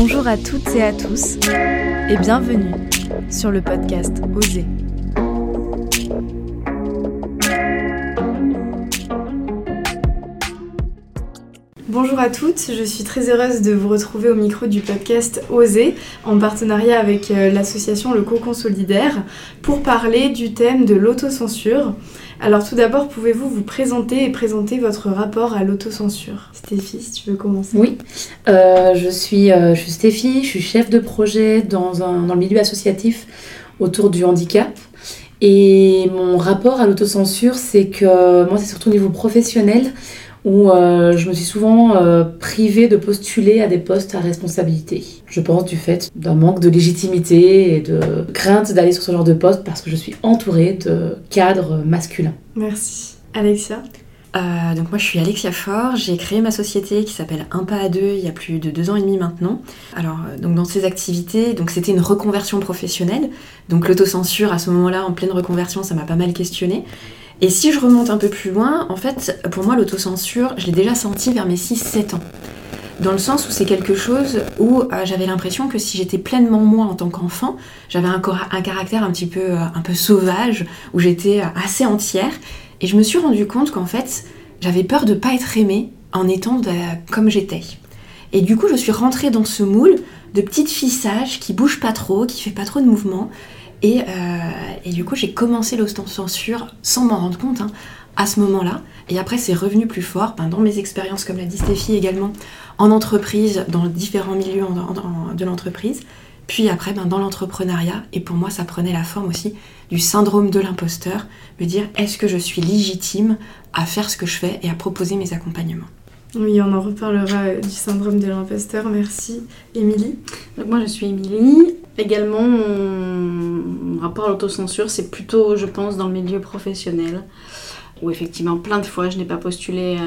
Bonjour à toutes et à tous et bienvenue sur le podcast Oser. Bonjour à toutes, je suis très heureuse de vous retrouver au micro du podcast Oser en partenariat avec euh, l'association Le Cocon Solidaire pour parler du thème de l'autocensure. Alors tout d'abord, pouvez-vous vous présenter et présenter votre rapport à l'autocensure? Stéphie, si tu veux commencer. Oui, euh, je, suis, euh, je suis Stéphie, je suis chef de projet dans, un, dans le milieu associatif autour du handicap. Et mon rapport à l'autocensure, c'est que moi, c'est surtout au niveau professionnel où euh, je me suis souvent euh, privée de postuler à des postes à responsabilité. Je pense du fait d'un manque de légitimité et de crainte d'aller sur ce genre de poste parce que je suis entourée de cadres masculins. Merci. Alexia euh, donc moi je suis Alexia Faure, j'ai créé ma société qui s'appelle Un pas à deux il y a plus de deux ans et demi maintenant. Alors donc dans ces activités, donc c'était une reconversion professionnelle, donc l'autocensure à ce moment-là en pleine reconversion ça m'a pas mal questionné. Et si je remonte un peu plus loin, en fait, pour moi, l'autocensure, je l'ai déjà senti vers mes 6-7 ans. Dans le sens où c'est quelque chose où euh, j'avais l'impression que si j'étais pleinement moi en tant qu'enfant, j'avais un, un, caractère un petit peu, euh, un peu sauvage, où j'étais euh, assez entière. Et je me suis rendu compte qu'en fait, j'avais peur de ne pas être aimée en étant comme j'étais. Et du coup, je suis rentrée dans ce moule de petite fille sage qui bouge pas trop, qui fait pas trop de mouvements, et, euh, et, du coup, j'ai commencé l'autocensure sans m'en rendre compte hein, à ce moment-là. Et après, c'est revenu plus fort ben, dans mes expériences, comme l'a dit Stéphie également, en entreprise, dans différents milieux de l'entreprise. Puis après, ben, dans l'entrepreneuriat. Et pour moi, ça prenait la forme aussi du syndrome de l'imposteur. Me dire, est-ce que je suis légitime à faire ce que je fais et à proposer mes accompagnements? Oui, on en reparlera du syndrome de l'imposteur. Merci. Émilie Donc moi, je suis Émilie. Également, mon rapport à l'autocensure, c'est plutôt, je pense, dans le milieu professionnel, où effectivement, plein de fois, je n'ai pas postulé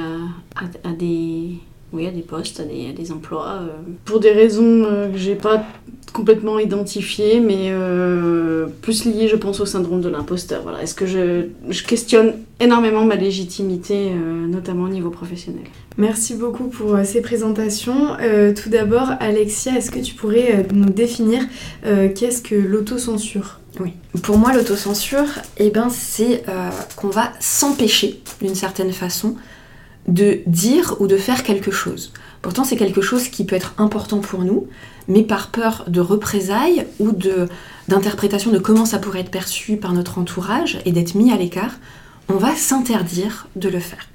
à, des, oui, à des postes, à des, emplois, euh, pour des raisons euh, que j'ai pas complètement identifiées, mais euh, plus liées, je pense, au syndrome de l'imposteur. Voilà. Est-ce que je, je, questionne énormément ma légitimité, notamment au niveau professionnel? Merci beaucoup pour euh, ces présentations. Euh, tout d'abord, Alexia, est-ce que tu pourrais euh, nous définir qu'est-ce que l'autocensure? Oui. Pour moi, l'autocensure, eh ben, c'est qu'on va s'empêcher, d'une certaine façon, de dire ou de faire quelque chose. Pourtant, c'est quelque chose qui peut être important pour nous, mais par peur de représailles ou d'interprétation de comment ça pourrait être perçu par notre entourage et d'être mis à l'écart, on va s'interdire de le faire.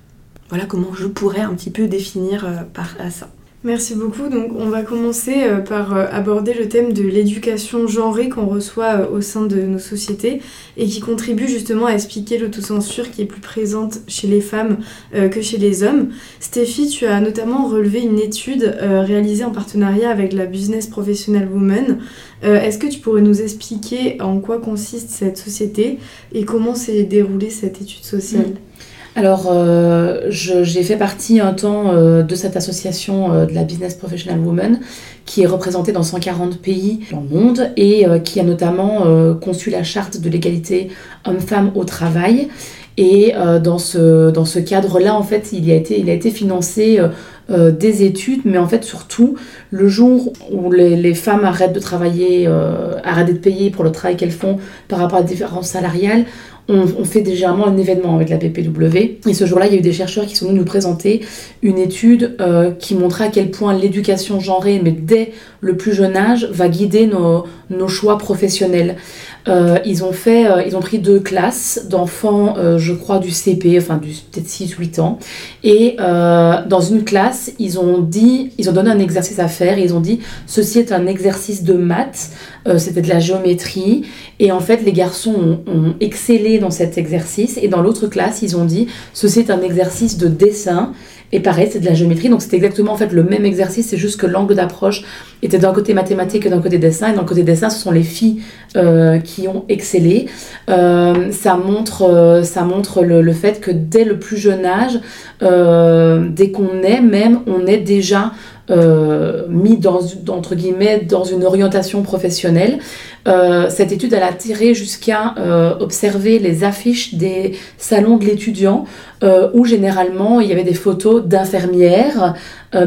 Voilà comment je pourrais un petit peu définir euh, par ça. Merci beaucoup. Donc, on va commencer euh, par euh, aborder le thème de l'éducation genrée qu'on reçoit au sein de nos sociétés et qui contribue justement à expliquer l'autocensure qui est plus présente chez les femmes que chez les hommes. Stéphie, tu as notamment relevé une étude réalisée en partenariat avec la Business Professional Woman. Est-ce que tu pourrais nous expliquer en quoi consiste cette société et comment s'est déroulée cette étude sociale? Alors, euh, j'ai fait partie un temps euh, de cette association euh, de la Business Professional Woman qui est représentée dans 140 pays dans le monde et qui a notamment conçu la charte de l'égalité homme-femme au travail. Et dans ce, cadre-là, en fait, il a été, il a été financé des études, mais en fait, surtout, le jour où les, les femmes arrêtent de travailler, arrêtent d'être payées pour le travail qu'elles font par rapport à la différence salariale, on, fait déjà un événement avec la PPW. Et ce jour-là, il y a eu des chercheurs qui sont venus nous présenter une étude euh, qui montrait à quel point l'éducation genrée, mais dès le plus jeune âge, va guider nos, nos choix professionnels. Euh, ils ont fait, euh, ils ont pris deux classes d'enfants, je crois du CP, enfin peut-être 6-8 ans, et dans une classe, ils ont dit, ils ont donné un exercice à faire, ils ont dit, ceci est un exercice de maths, c'était de la géométrie, et en fait, les garçons ont excellé dans cet exercice. Et dans l'autre classe, ils ont dit ceci est un exercice de dessin. Et pareil, c'est de la géométrie. Donc c'était exactement en fait le même exercice. C'est juste que l'angle d'approche était d'un côté mathématique et d'un côté dessin. Et d'un côté dessin, ce sont les filles euh, qui ont excellé. Euh, ça montre, euh, ça montre le, le, fait que dès le plus jeune âge, dès qu'on est même, on est déjà mis dans, entre guillemets, dans une orientation professionnelle. Euh, cette étude, elle a tiré jusqu'à euh, observer les affiches des salons de l'étudiant, euh, où généralement il y avait des photos d'infirmières,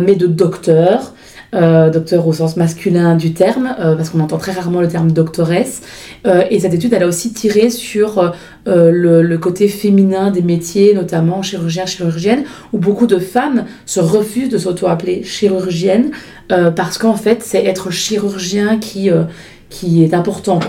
mais de docteurs, docteur au sens masculin du terme, parce qu'on entend très rarement le terme doctoresse. et cette étude, elle a aussi tiré sur le, côté féminin des métiers, notamment chirurgien, chirurgienne, où beaucoup de femmes se refusent de s'auto-appeler chirurgienne, parce qu'en fait, c'est être chirurgien qui qui est important.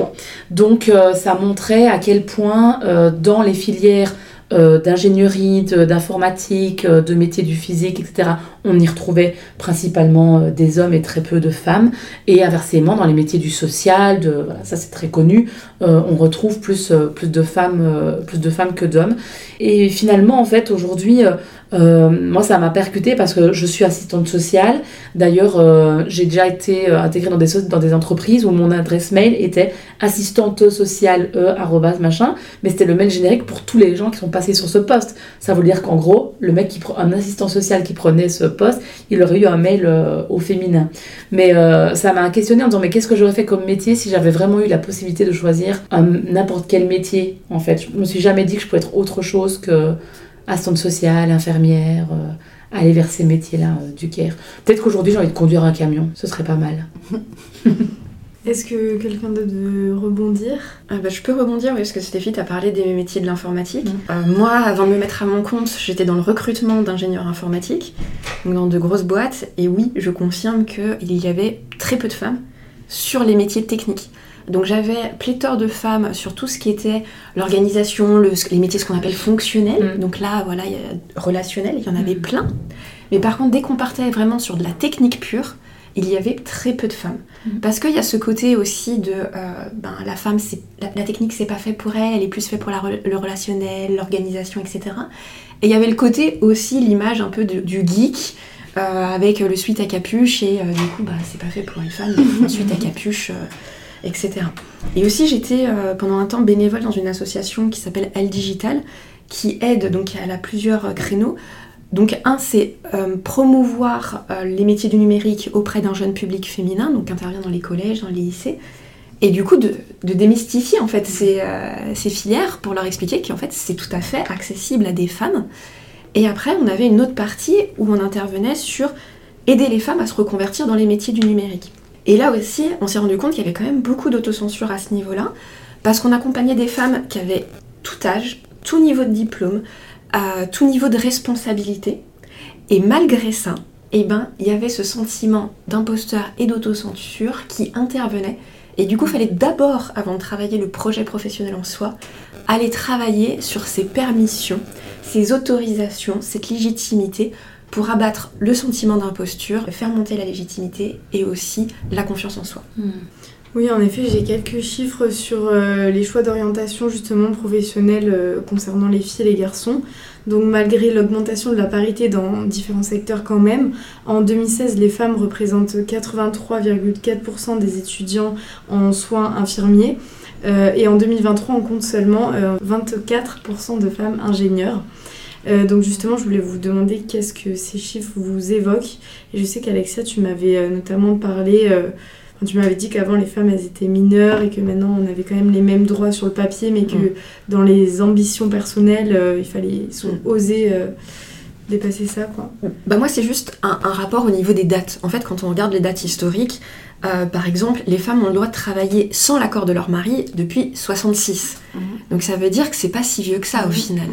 Donc euh, ça montrait à quel point euh, dans les filières euh, d'ingénierie, d'informatique, de, métiers du physique, etc., on y retrouvait principalement des hommes et très peu de femmes. Et inversement, dans les métiers du social, ça c'est très connu, on retrouve plus, plus, de femmes, plus de femmes que d'hommes. Et finalement, en fait, aujourd'hui, euh, moi, ça m'a percuté parce que je suis assistante sociale. D'ailleurs, euh, j'ai déjà été euh, intégrée dans des, entreprises où mon adresse mail était assistante sociale e, machin, mais c'était le mail générique pour tous les gens qui sont passés sur ce poste. Ça veut dire qu'en gros, un assistant social qui prenait ce poste, il aurait eu un mail au féminin. Mais ça m'a questionné en disant mais qu'est-ce que j'aurais fait comme métier si j'avais vraiment eu la possibilité de choisir n'importe quel métier en fait? Je me suis jamais dit que je pouvais être autre chose que assistante sociale, infirmière, euh, aller vers ces métiers-là euh, du CARE. Peut-être qu'aujourd'hui j'ai envie de conduire un camion, ce serait pas mal. Est-ce que quelqu'un d'autre veut rebondir? Ah bah, Je peux rebondir, oui, parce que Stéphie, tu as parlé des métiers de l'informatique. Mm. Euh, moi, avant de me mettre à mon compte, j'étais dans le recrutement d'ingénieurs informatiques, dans de grosses boîtes, et oui, je confirme qu'il y avait très peu de femmes sur les métiers techniques. Donc j'avais pléthore de femmes sur tout ce qui était l'organisation, les métiers ce qu'on appelle fonctionnels. Mm. Donc là, voilà, y a relationnel, il y en avait mm. plein. Mais par contre, dès qu'on partait vraiment sur de la technique pure, il y avait très peu de femmes. Mm. Parce qu'il y a ce côté aussi de euh, ben, la femme, la, la, technique, c'est pas fait pour elle, elle est plus fait pour le relationnel, l'organisation, etc. Et il y avait le côté aussi, l'image un peu du geek. Euh, avec le suite à capuche et euh, du coup bah c'est pas fait pour une femme suite à capuche etc. Et aussi, j'étais pendant un temps bénévole dans une association qui s'appelle Elle Digital, qui aide, donc elle a plusieurs créneaux. Donc un, c'est euh, promouvoir les métiers du numérique auprès d'un jeune public féminin, donc intervient dans les collèges, dans les lycées, et du coup de, démystifier en fait ces, ces, filières pour leur expliquer qu'en fait c'est tout à fait accessible à des femmes. Et après, on avait une autre partie où on intervenait sur aider les femmes à se reconvertir dans les métiers du numérique. Et là aussi, on s'est rendu compte qu'il y avait quand même beaucoup d'autocensure à ce niveau-là, parce qu'on accompagnait des femmes qui avaient tout âge, tout niveau de diplôme, euh, tout niveau de responsabilité. Et malgré ça, eh ben, il y avait ce sentiment d'imposteur et d'autocensure qui intervenait. Et du coup, il fallait d'abord, avant de travailler le projet professionnel en soi, aller travailler sur ses permissions, ses autorisations, cette légitimité pour abattre le sentiment d'imposture, faire monter la légitimité et aussi la confiance en soi. Hmm. Oui, en effet, j'ai quelques chiffres sur euh, les choix d'orientation justement professionnels euh, concernant les filles et les garçons. Donc malgré l'augmentation de la parité dans différents secteurs quand même, en 2016, les femmes représentent 83,4% des étudiants en soins infirmiers. Euh, et en 2023, on compte seulement 24% de femmes ingénieures. Euh, donc justement, je voulais vous demander qu'est-ce que ces chiffres vous évoquent. Et je sais qu'Alexia, tu m'avais notamment parlé, tu m'avais dit qu'avant les femmes, elles étaient mineures et que maintenant on avait quand même les mêmes droits sur le papier, mais que mm. dans les ambitions personnelles, il fallait mm. oser dépasser ça. Quoi. Bah moi, c'est juste un, un rapport au niveau des dates. En fait, quand on regarde les dates historiques, euh, par exemple, les femmes ont le droit de travailler sans l'accord de leur mari depuis 66. Mhm. Donc ça veut dire que c'est pas si vieux que ça au final.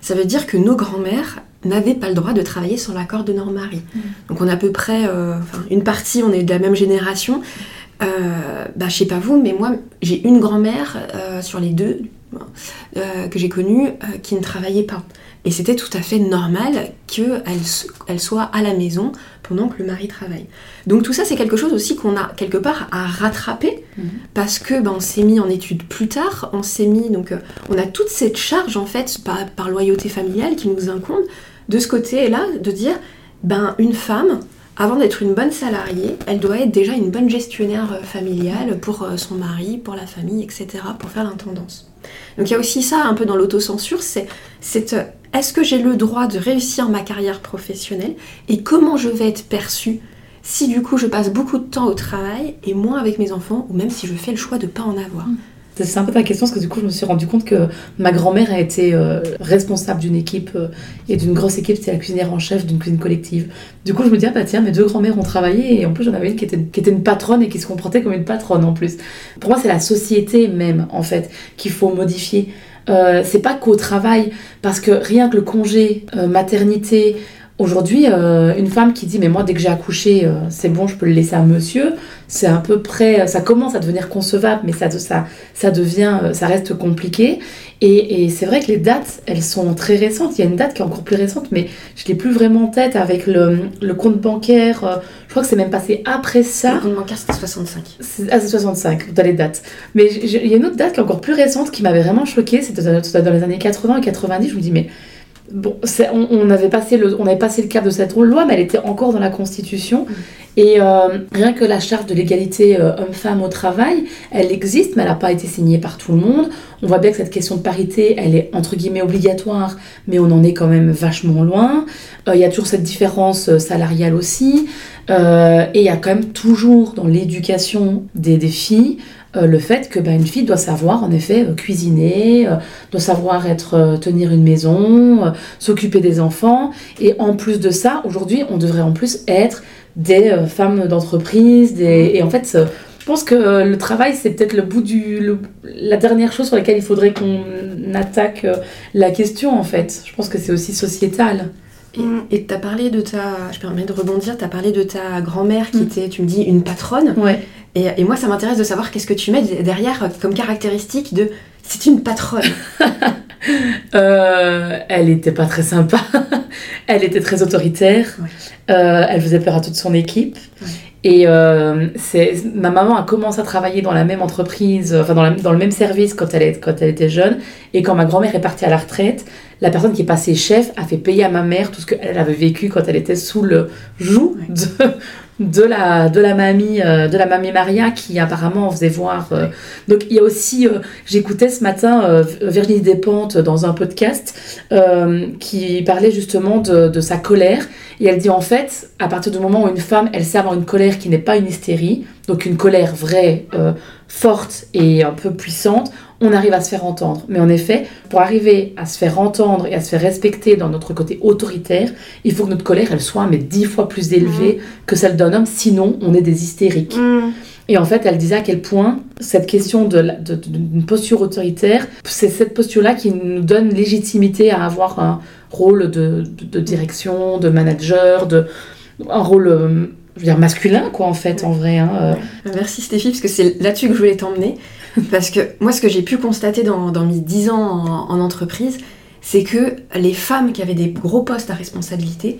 Ça veut dire que nos grands-mères n'avaient pas le droit de travailler sans l'accord de leur mari. Donc on a à peu près euh, une partie, on est de la même génération. Euh, bah, je sais pas vous, mais moi j'ai une grand-mère sur les deux que j'ai connues qui ne travaillait pas. Et c'était tout à fait normal qu'elle elle soit à la maison pendant que le mari travaille. Donc tout ça, c'est quelque chose aussi qu'on a quelque part à rattraper mhm. parce que ben, on s'est mis en études plus tard, on s'est mis donc euh, on a toute cette charge en fait par, par loyauté familiale qui nous incombe de ce côté-là de dire ben une femme avant d'être une bonne salariée, elle doit être déjà une bonne gestionnaire euh, familiale pour euh, son mari, pour la famille, etc., pour faire l'intendance. Donc il y a aussi ça un peu dans l'autocensure, c'est est-ce que j'ai le droit de réussir ma carrière professionnelle et comment je vais être perçue si du coup je passe beaucoup de temps au travail et moins avec mes enfants ou même si je fais le choix de ne pas en avoir? Mm. C'est un peu ta question parce que du coup je me suis rendu compte que ma grand-mère a été euh, responsable d'une équipe euh, et d'une grosse équipe, c'était la cuisinière en chef d'une cuisine collective. Du coup je me dis ah bah tiens mes deux grand-mères ont travaillé et en plus j'en avais une qui était, qui était une patronne et qui se comportait comme une patronne en plus. Pour moi c'est la société même en fait qu'il faut modifier. Euh, c'est pas qu'au travail parce que rien que le congé maternité Aujourd'hui, euh, une femme qui dit mais moi dès que j'ai accouché, euh, c'est bon, je peux le laisser à monsieur, c'est à peu près, ça commence à devenir concevable, mais ça, ça, ça devient, euh, ça reste compliqué. Et, et c'est vrai que les dates, elles sont très récentes. Il y a une date qui est encore plus récente, mais je l'ai plus vraiment en tête avec le, le compte bancaire. je crois que c'est même passé après ça. Le compte bancaire c'était 65. Ah c'est 65 dans les dates. Mais il y a une autre date qui est encore plus récente qui m'avait vraiment choquée. C'était dans les années 80 et 90. Je me dis mais Bon, on, on, avait passé le, on avait passé le cap de cette loi, mais elle était encore dans la Constitution. Et euh, rien que la charte de l'égalité euh, homme-femme au travail, elle existe, mais elle n'a pas été signée par tout le monde. On voit bien que cette question de parité, elle est entre guillemets obligatoire, mais on en est quand même vachement loin. Euh, il y a toujours cette différence salariale aussi. et il y a quand même toujours dans l'éducation des, filles euh, le fait que bah, une fille doit savoir en effet euh, cuisiner, euh, doit savoir être tenir une maison, s'occuper des enfants et en plus de ça, aujourd'hui, on devrait en plus être des femmes d'entreprise, des... et en fait je pense que le travail, c'est peut-être le bout du. la dernière chose sur laquelle il faudrait qu'on attaque la question, en fait. Je pense que c'est aussi sociétal. Et tu as parlé de ta. Je permets de rebondir, tu as parlé de ta grand-mère qui mm. était, tu me dis, une patronne. Ouais. Et, moi, ça m'intéresse de savoir qu'est-ce que tu mets derrière comme caractéristique de c'est une patronne. euh, elle était pas très sympa. elle était très autoritaire. Euh, elle faisait peur à toute son équipe. Et euh, c'est ma maman a commencé à travailler dans la même entreprise, enfin dans, dans le même service quand elle, est, quand elle était jeune. Et quand ma grand-mère est partie à la retraite, la personne qui est passée chef a fait payer à ma mère tout ce qu'elle avait vécu quand elle était sous le joug de, de la, de la mamie euh, de la mamie Maria qui apparemment faisait voir euh, donc il y a aussi euh, j'écoutais ce matin Virginie Despentes dans un podcast qui parlait justement de, de, sa colère et elle dit en fait à partir du moment où une femme elle sait avoir une colère qui n'est pas une hystérie donc une colère vraie forte et un peu puissante on arrive à se faire entendre. Mais en effet, pour arriver à se faire entendre et à se faire respecter dans notre côté autoritaire, il faut que notre colère, elle soit mais dix fois plus élevée mm. que celle d'un sinon on est des hystériques. Mm. Et en fait, elle disait à quel point cette question d'une de, posture autoritaire, c'est cette posture-là qui nous donne légitimité à avoir un rôle de, direction, de manager, de, un rôle euh, je veux dire masculin quoi en fait en vrai. Hein, euh. Merci Stéphie parce que c'est là-dessus que je voulais t'emmener. Parce que moi, ce que j'ai pu constater dans, mes 10 ans en, entreprise, c'est que les femmes qui avaient des gros postes à responsabilité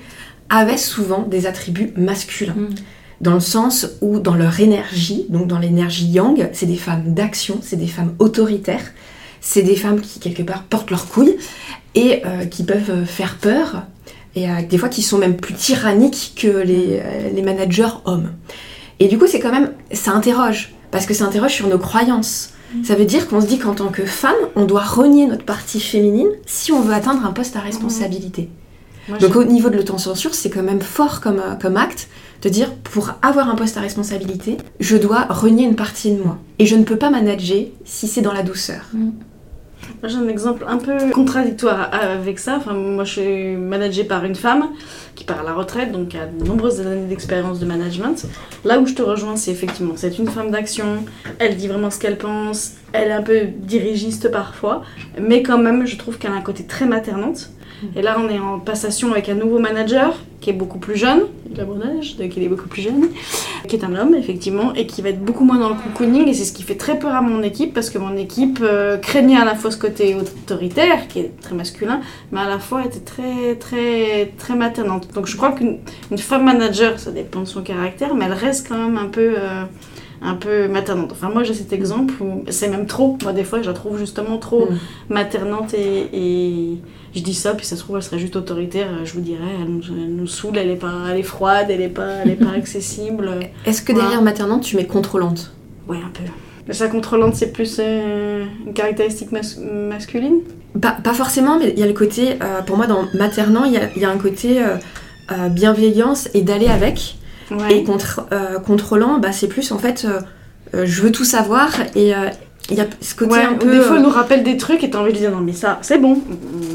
avaient souvent des attributs masculins. Mm. Dans le sens où, dans leur énergie, donc dans l'énergie yang, c'est des femmes d'action, c'est des femmes autoritaires, c'est des femmes qui, quelque part, portent leurs couilles et euh, qui peuvent faire peur, et euh, des fois qui sont même plus tyranniques que les, euh, les managers hommes. Et du coup, c'est quand même, ça interroge parce que ça interroge sur nos croyances. Mm. Ça veut dire qu'on se dit qu'en tant que femme, on doit renier notre partie féminine si on veut atteindre un poste à responsabilité. Donc au niveau de l'autocensure, c'est quand même fort comme, euh, comme acte de dire pour avoir un poste à responsabilité, je dois renier une partie de moi. Et je ne peux pas manager si c'est dans la douceur. Mm. J'ai un exemple un peu contradictoire avec ça. Enfin, moi, je suis managée par une femme qui part à la retraite, donc a de nombreuses années d'expérience de management. Là où je te rejoins, c'est effectivement, c'est une femme d'action. Elle dit vraiment ce qu'elle pense. Elle est un peu dirigiste parfois, mais quand même, je trouve qu'elle a un côté très maternante. Et là, on est en passation avec un nouveau manager qui est beaucoup plus jeune, il a mon âge, donc il est beaucoup plus jeune, qui est un homme, effectivement, et qui va être beaucoup moins dans le cocooning. Et c'est ce qui fait très peur à mon équipe, parce que mon équipe euh, craignait à la fois ce côté autoritaire, qui est très masculin, mais à la fois était très, très, très maternante. Donc je crois qu'une femme manager, ça dépend de son caractère, mais elle reste quand même un peu. Euh, un peu maternante. Enfin, moi, j'ai cet exemple où c'est même trop. Moi, des fois, je la trouve justement trop mm. maternante et, je dis ça, puis ça se trouve, elle serait juste autoritaire. Je vous dirais, elle nous, saoule, elle est, pas, elle est froide, elle est pas, elle est pas accessible. Est-ce que derrière maternante, tu mets contrôlante? Ouais, un peu. Mais ça, contrôlante, c'est plus euh, une caractéristique masculine? Pas, pas, forcément, mais il y a le côté, euh, pour moi, dans maternant, il y, y a, un côté euh, bienveillance et d'aller avec. Et contre, contrôlant, bah, c'est plus en fait, je veux tout savoir et, Il y a ce côté Ouais, un peu. des fois, euh, elle nous rappelle des trucs et t'as envie de dire non, mais ça, c'est bon,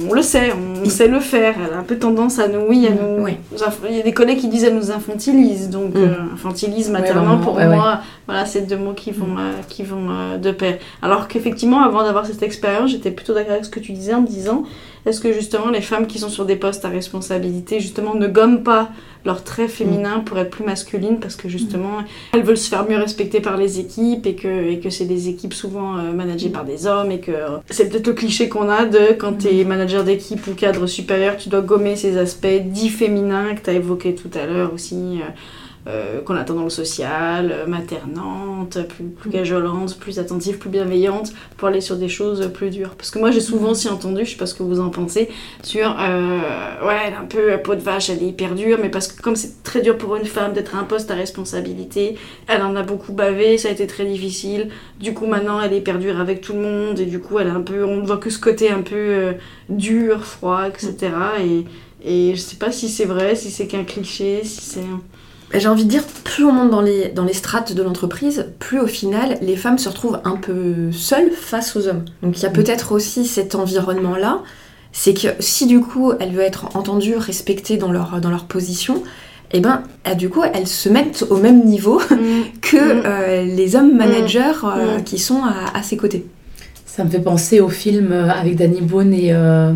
on le sait, on Il- sait le faire. Elle a un peu tendance à nous. Oui, à nous. Inf- Il y a des collègues qui disent elle nous infantilise, donc Mm. euh, infantilise Ouais, maternant pour ouais, ouais. moi, voilà, c'est deux mots qui vont, euh, qui vont euh, de pair. Alors qu'effectivement, avant d'avoir cette expérience, j'étais plutôt d'accord avec ce que tu disais en me disant est-ce que justement les femmes qui sont sur des postes à responsabilité, justement, ne gomment pas leurs traits féminins pour être plus masculines parce que justement, elles veulent se faire mieux respecter par les équipes et que, et que c'est des équipes souvent euh, managées par des hommes et que c'est peut-être le cliché qu'on a de quand t'es manager d'équipe ou cadre supérieur, tu dois gommer ces aspects dits féminins que t'as évoqués tout à l'heure aussi. Euh, qu'on attend dans le social, euh, maternante, plus, plus plus attentive, plus bienveillante, pour aller sur des choses plus dures. Parce que moi j'ai souvent aussi entendu, je sais pas ce que vous en pensez, sur euh, ouais, elle est un peu peau de vache, elle est hyper dure, mais parce que comme c'est très dur pour une femme d'être à un poste à responsabilité, elle en a beaucoup bavé, ça a été très difficile. Du coup maintenant elle est hyper dure avec tout le monde et du coup elle est un peu, on ne voit que ce côté un peu dur, froid, etc. Et, et je sais pas si c'est vrai, si c'est qu'un cliché, si c'est J'ai envie de dire, plus on monte dans les, dans les strates de l'entreprise, plus au final, les femmes se retrouvent un peu seules face aux hommes. Donc il y a Mm. peut-être aussi cet environnement-là. C'est que si du coup, elles veulent être entendues, respectées dans leur, dans leur position, eh ben, euh, du coup, elles se mettent au même niveau que Mm. euh, les hommes managers euh, Mm. qui sont à, à ses côtés. Ça me fait penser au film euh, avec Danny Boone et, euh,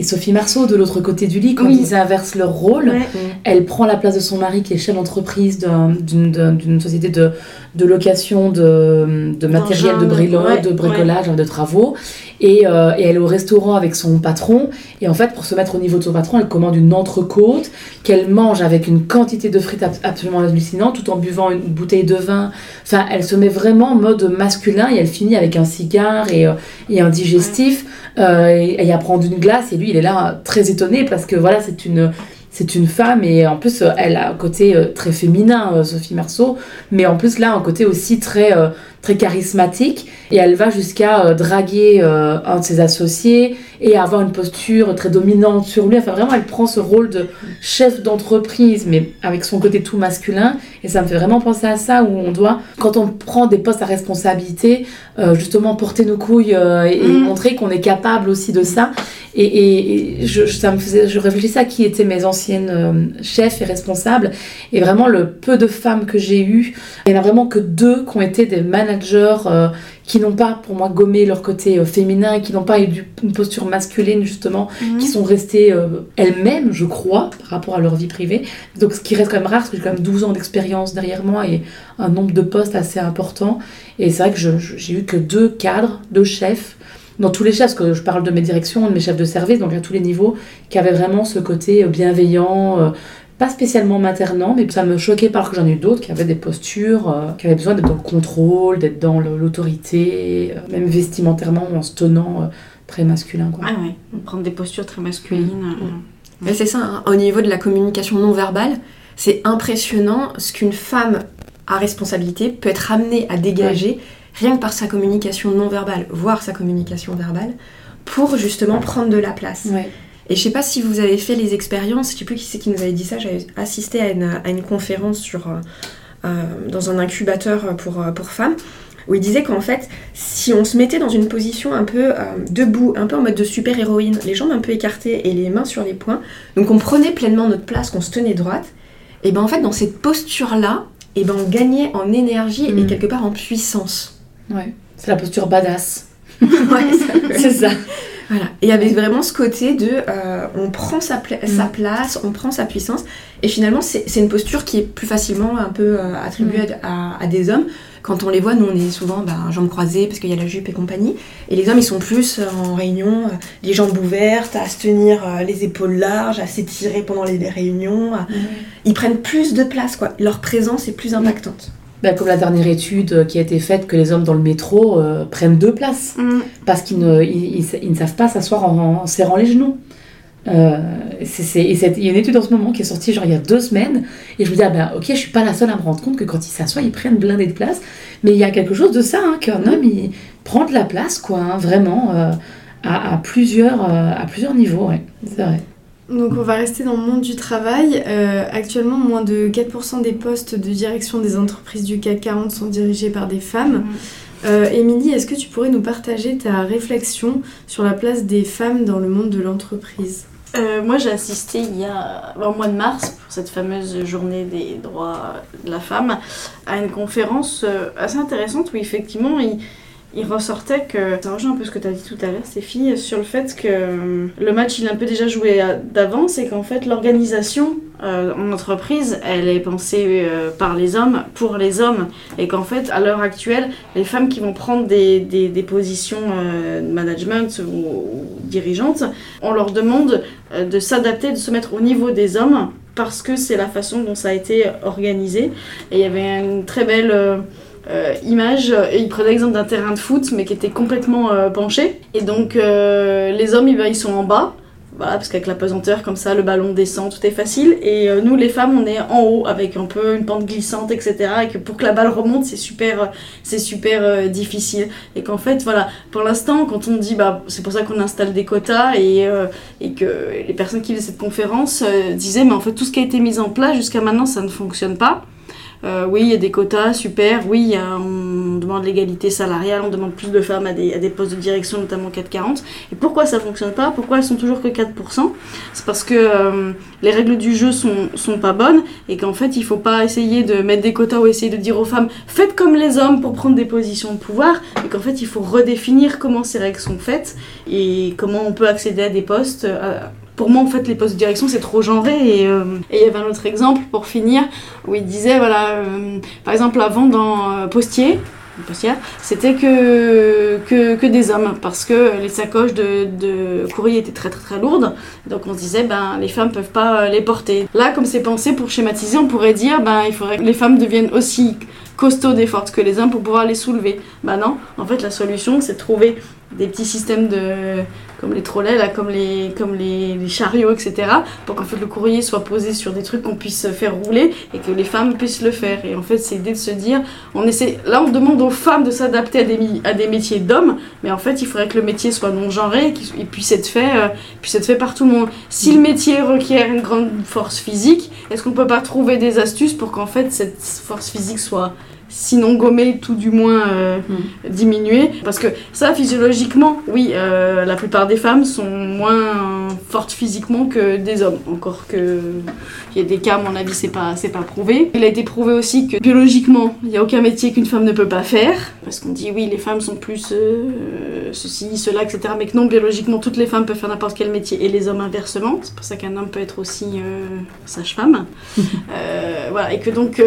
et Sophie Marceau de l'autre côté du lit, quand Oui. ils inversent leur rôle. Ouais. Elle prend la place de son mari qui est chef d'entreprise d'un- d'une d'un- d'une société de, de location de, de matériel de, D'engins, brilo- ouais, de bricolage, de travaux. Et, euh, et elle est au restaurant avec son patron. Et en fait, pour se mettre au niveau de son patron, elle commande une entrecôte qu'elle mange avec une quantité de frites ab- absolument hallucinante tout en buvant une bouteille de vin. Enfin, elle se met vraiment en mode masculin et elle finit avec un cigare et, euh, et un digestif. Euh, et, et apprend une glace et lui, il est là très étonné parce que voilà, c'est une c'est une femme et en plus euh, elle a un côté euh, très féminin euh, Sophie Marceau. Mais en plus là un côté aussi très très charismatique. Et elle va jusqu'à draguer un de ses associés et avoir une posture très dominante sur lui. Enfin vraiment elle prend ce rôle de chef d'entreprise mais avec son côté tout masculin. Et ça me fait vraiment penser à ça où on doit quand on prend des postes à responsabilité justement porter nos couilles et, Mhm. montrer qu'on est capable aussi de ça. Et, et- et je, ça me faisait, je réfléchissais à qui étaient mes anciennes euh, chefs et responsables. Et vraiment, le peu de femmes que j'ai eues, il n'y en a vraiment que deux qui ont été des managers euh, qui n'ont pas, pour moi, gommé leur côté euh, féminin, qui n'ont pas eu une posture masculine, justement, qui sont restées euh, elles-mêmes, je crois, par rapport à leur vie privée. Donc, ce qui reste quand même rare, parce que j'ai quand même 12 ans d'expérience derrière moi et un nombre de postes assez important. Et c'est vrai que j'ai eu que deux cadres, deux chefs dans tous les chefs, parce que je parle de mes directions, de mes chefs de service, donc à tous les niveaux, qui avaient vraiment ce côté euh, bienveillant, euh, pas spécialement maternant, mais ça me choquait par que j'en ai eu d'autres qui avaient des postures, euh, qui avaient besoin d'être dans le contrôle, d'être dans l'autorité, euh, même vestimentairement en se tenant euh, très masculin. Quoi. Ah ouais, prendre des postures très masculines. euh, Mais c'est ça, hein. au niveau de la communication non verbale, c'est impressionnant ce qu'une femme à responsabilité peut être amenée à dégager rien que par sa communication non verbale, voire sa communication verbale, pour justement prendre de la place. Ouais. Et je sais pas si vous avez fait les expériences, je sais plus qui c'est qui nous avait dit ça, j'avais assisté à une, à une conférence sur, euh, euh, dans un incubateur pour, euh, pour femmes, où il disait qu'en fait, si on se mettait dans une position un peu euh, debout, un peu en mode de super-héroïne, les jambes un peu écartées et les mains sur les poings, donc on prenait pleinement notre place, qu'on se tenait droite, et ben en fait, dans cette posture-là, et ben on gagnait en énergie et Mhm. quelque part en puissance. Ouais. C'est la posture badass. Ouais, C'est ça. Voilà. Et il y avait vraiment ce côté de euh, on prend sa, pla- sa Mm. place, on prend sa puissance. Et finalement, c'est une posture qui est plus facilement un peu euh, attribuée à, à des hommes. Quand on les voit, nous on est souvent bah, jambes croisées parce qu'il y a la jupe et compagnie. Et les hommes, ils sont plus euh, en réunion, les jambes ouvertes, à se tenir les épaules larges, à s'étirer pendant les, les réunions. à- Ils prennent plus de place, quoi. Leur présence est plus impactante. Bah, comme la dernière étude euh, qui a été faite que les hommes dans le métro euh, prennent deux places. mm. parce qu'ils ne, ils, ils- ils ne savent pas s'asseoir en, en serrant les genoux. Euh, c'est, il y a une étude en ce moment qui est sortie genre il y a deux semaines et je me dis ah ben ok je suis pas la seule à me rendre compte que quand ils s'assoient ils prennent blindé de place mais il y a quelque chose de ça hein, qu'un homme il prend de la place quoi hein, vraiment euh, à, à plusieurs à plusieurs niveaux ouais c'est vrai Donc on va rester dans le monde du travail. Euh, actuellement, moins de 4% des postes de direction des entreprises du CAC 40 sont dirigés par des femmes. Émilie, est-ce que tu pourrais nous partager ta réflexion sur la place des femmes dans le monde de l'entreprise? Euh, moi, j'ai assisté il y a au mois de mars pour cette fameuse journée des droits de la femme à une conférence euh, assez intéressante où effectivement il ressortait que ça rejoint un peu ce que tu as dit tout à l'heure, Stéphie, sur le fait que euh, le match il est un peu déjà joué d'avance et qu'en fait l'organisation euh, en entreprise elle est pensée euh, par les hommes pour les hommes. Et qu'en fait à l'heure actuelle les femmes qui vont prendre des, des, positions de management ou, dirigeantes on leur demande de s'adapter, de se mettre au niveau des hommes parce que c'est la façon dont ça a été organisé. Et il y avait une très belle euh, image, et il prenait l'exemple d'un terrain de foot, mais qui était complètement euh, penché. Et donc, euh, les hommes, ils, ils sont en bas, voilà, parce qu'avec la pesanteur, comme ça, le ballon descend, tout est facile. Et nous, les femmes, on est en haut, avec un peu une pente glissante, etc. Et que pour que la balle remonte, c'est super, c'est super difficile. Et qu'en fait, voilà, pour l'instant, quand on dit, bah, c'est pour ça qu'on installe des quotas, et, et que les personnes qui faisaient cette conférence disaient, mais en fait, tout ce qui a été mis en place jusqu'à maintenant, ça ne fonctionne pas. Euh, oui, il y a des quotas, super. Oui, on demande l'égalité salariale, on demande plus de femmes à des, postes de direction, notamment 440. Et pourquoi ça fonctionne pas? Pourquoi elles sont toujours que 4% C'est parce que euh, les règles du jeu sont, pas bonnes et qu'en fait, il faut pas essayer de mettre des quotas ou essayer de dire aux femmes faites comme les hommes pour prendre des positions de pouvoir, et qu'en fait, il faut redéfinir comment ces règles sont faites et comment on peut accéder à des postes. Euh, pour moi, en fait, les postes de direction, c'est trop genré. Et euh, il y avait un autre exemple, pour finir, où il disait, voilà, euh, par exemple, avant dans euh, Postier, c'était que, que, des hommes, parce que les sacoches de, de, courrier étaient très très très lourdes, donc on se disait, ben, les femmes peuvent pas les porter. Là, comme c'est pensé pour schématiser, on pourrait dire, ben, il faudrait que les femmes deviennent aussi costaudes et fortes que les hommes pour pouvoir les soulever. Ben non, en fait, la solution, c'est de trouver des petits systèmes de comme les trolleys là comme les comme les, les chariots etc pour qu'en fait le courrier soit posé sur des trucs qu'on puisse faire rouler et que les femmes puissent le faire. Et en fait c'est l'idée de se dire on essaie là on demande aux femmes de s'adapter à des à des métiers d'hommes mais en fait il faudrait que le métier soit non genré et qu'il puisse être fait euh, puisse être fait par tout le monde. Si le métier requiert une grande force physique est-ce qu'on peut pas trouver des astuces pour qu'en fait cette force physique soit sinon gommer, tout du moins euh, mm. diminuer. Parce que ça, physiologiquement, oui, euh, la plupart des femmes sont moins fortes physiquement que des hommes. Encore que il y a des cas, à mon avis, c'est pas, c'est pas prouvé. Il a été prouvé aussi que biologiquement, il n'y a aucun métier qu'une femme ne peut pas faire. Parce qu'on dit oui, les femmes sont plus euh, ceci, cela, etc. Mais que non, biologiquement, toutes les femmes peuvent faire n'importe quel métier et les hommes inversement. C'est pour ça qu'un homme peut être aussi sage-femme. Voilà, et que donc,